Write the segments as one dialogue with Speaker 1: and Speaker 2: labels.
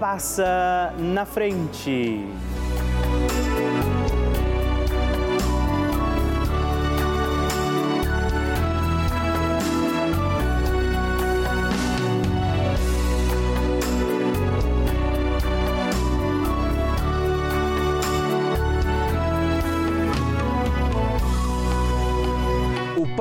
Speaker 1: passa na frente.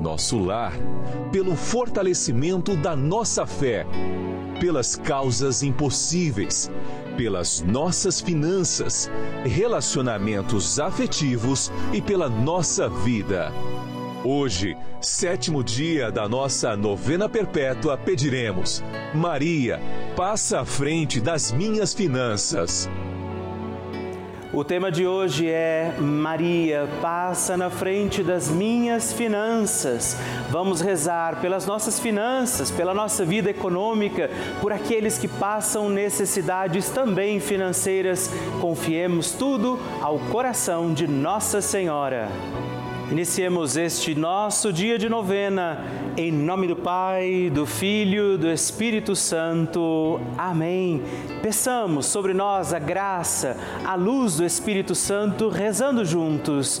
Speaker 2: nosso lar, pelo fortalecimento da nossa fé, pelas causas impossíveis, pelas nossas finanças, relacionamentos afetivos e pela nossa vida. Hoje, sétimo dia da nossa novena perpétua, pediremos: Maria, passa à frente das minhas finanças.
Speaker 1: O tema de hoje é Maria, passa na frente das minhas finanças. Vamos rezar pelas nossas finanças, pela nossa vida econômica, por aqueles que passam necessidades também financeiras. Confiemos tudo ao coração de Nossa Senhora. Iniciemos este nosso dia de novena, em nome do Pai, do Filho, do Espírito Santo. Amém. Peçamos sobre nós a graça, a luz do Espírito Santo, rezando juntos.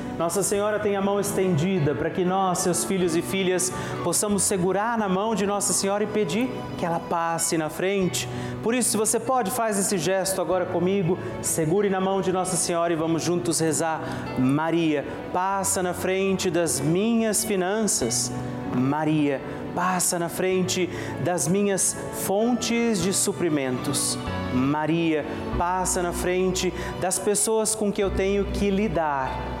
Speaker 1: Nossa Senhora tem a mão estendida para que nós, seus filhos e filhas, possamos segurar na mão de Nossa Senhora e pedir que ela passe na frente. Por isso, se você pode, faz esse gesto agora comigo, segure na mão de Nossa Senhora e vamos juntos rezar. Maria, passa na frente das minhas finanças. Maria, passa na frente das minhas fontes de suprimentos. Maria, passa na frente das pessoas com que eu tenho que lidar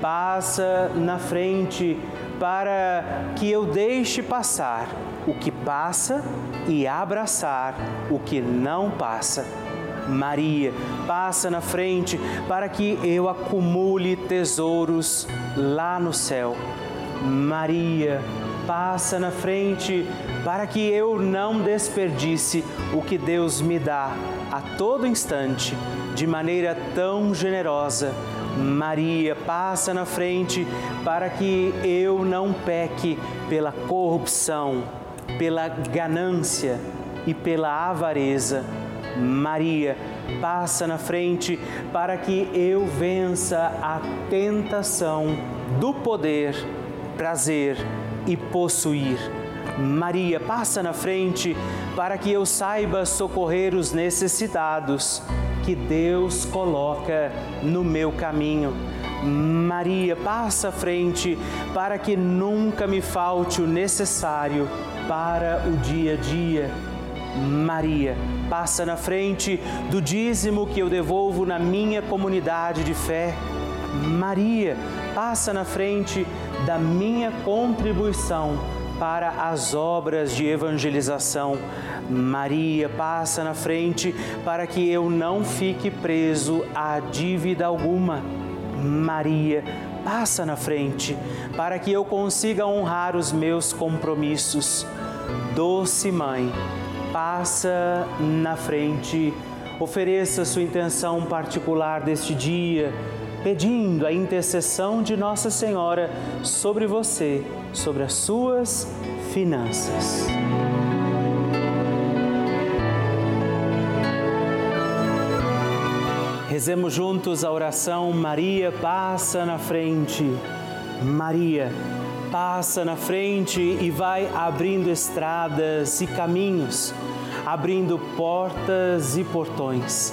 Speaker 1: passa na frente para que eu deixe passar o que passa e abraçar o que não passa. Maria, passa na frente para que eu acumule tesouros lá no céu. Maria, passa na frente para que eu não desperdice o que Deus me dá a todo instante de maneira tão generosa Maria, passa na frente para que eu não peque pela corrupção, pela ganância e pela avareza. Maria, passa na frente para que eu vença a tentação do poder, prazer e possuir. Maria, passa na frente para que eu saiba socorrer os necessitados que Deus coloca no meu caminho. Maria, passa à frente para que nunca me falte o necessário para o dia a dia. Maria, passa na frente do dízimo que eu devolvo na minha comunidade de fé. Maria, passa na frente da minha contribuição para as obras de evangelização. Maria passa na frente para que eu não fique preso a dívida alguma. Maria passa na frente para que eu consiga honrar os meus compromissos. Doce Mãe, passa na frente, ofereça sua intenção particular deste dia, pedindo a intercessão de Nossa Senhora sobre você, sobre as suas finanças. Rezemos juntos a oração Maria passa na frente. Maria passa na frente e vai abrindo estradas e caminhos, abrindo portas e portões,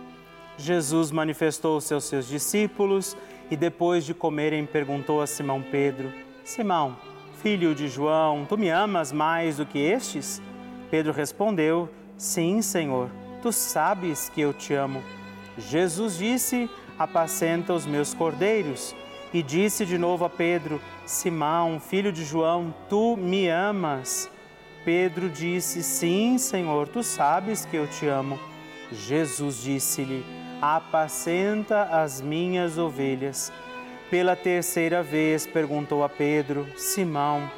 Speaker 1: Jesus manifestou-se aos seus discípulos e depois de comerem perguntou a Simão Pedro: Simão, filho de João, tu me amas mais do que estes? Pedro respondeu: Sim, Senhor, tu sabes que eu te amo. Jesus disse: Apacenta os meus cordeiros. E disse de novo a Pedro: Simão, filho de João, tu me amas? Pedro disse: Sim, Senhor, tu sabes que eu te amo. Jesus disse-lhe: Apacenta as minhas ovelhas. Pela terceira vez perguntou a Pedro: Simão,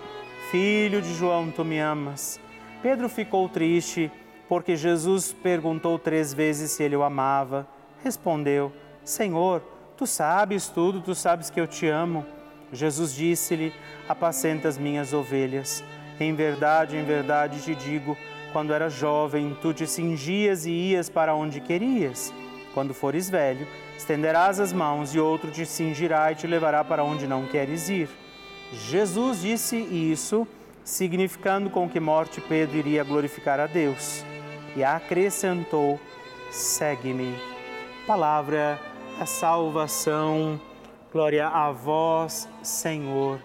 Speaker 1: filho de João, tu me amas? Pedro ficou triste porque Jesus perguntou três vezes se ele o amava. Respondeu: Senhor, tu sabes tudo, tu sabes que eu te amo. Jesus disse-lhe: Apacenta as minhas ovelhas. Em verdade, em verdade te digo, quando eras jovem, tu te cingias e ias para onde querias. Quando fores velho, estenderás as mãos e outro te cingirá e te levará para onde não queres ir. Jesus disse isso, significando com que morte Pedro iria glorificar a Deus. E acrescentou: Segue-me. Palavra da salvação. Glória a vós, Senhor.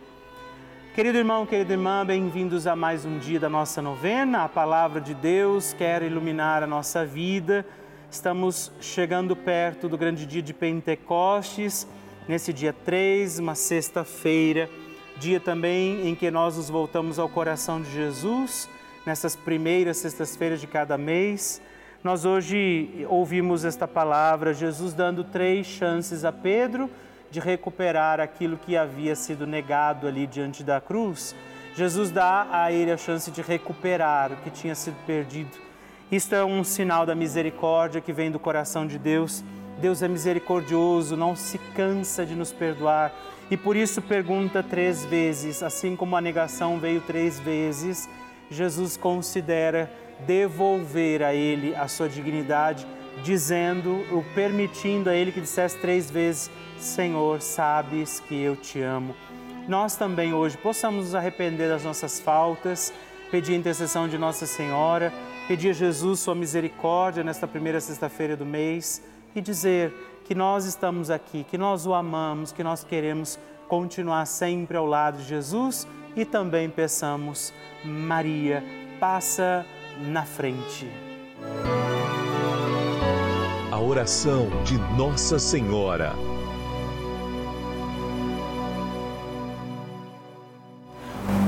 Speaker 1: Querido irmão, querida irmã, bem-vindos a mais um dia da nossa novena. A palavra de Deus quer iluminar a nossa vida Estamos chegando perto do grande dia de Pentecostes nesse dia 3, uma sexta-feira, dia também em que nós nos voltamos ao coração de Jesus, nessas primeiras sextas-feiras de cada mês. Nós hoje ouvimos esta palavra, Jesus dando três chances a Pedro de recuperar aquilo que havia sido negado ali diante da cruz. Jesus dá a ele a chance de recuperar o que tinha sido perdido. Isto é um sinal da misericórdia que vem do coração de Deus Deus é misericordioso, não se cansa de nos perdoar e por isso pergunta três vezes, assim como a negação veio três vezes, Jesus considera devolver a ele a sua dignidade, dizendo, ou permitindo a ele que dissesse três vezes: Senhor, sabes que eu te amo. Nós também hoje possamos nos arrepender das nossas faltas, pedir intercessão de Nossa Senhora, pedir a Jesus sua misericórdia nesta primeira sexta-feira do mês e dizer que nós estamos aqui, que nós o amamos, que nós queremos continuar sempre ao lado de Jesus e também peçamos, Maria, passa na frente.
Speaker 2: A oração de Nossa Senhora.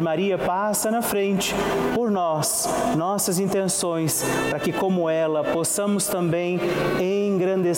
Speaker 1: Maria Maria passa na frente por nós, nossas intenções, para que, como ela, possamos também engrandecer